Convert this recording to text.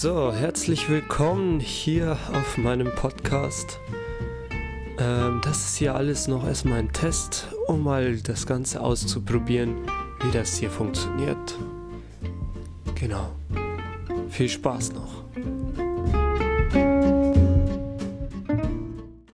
So, herzlich willkommen hier auf meinem Podcast. Ähm, das ist hier alles noch erstmal ein Test, um mal das Ganze auszuprobieren, wie das hier funktioniert. Genau. Viel Spaß noch.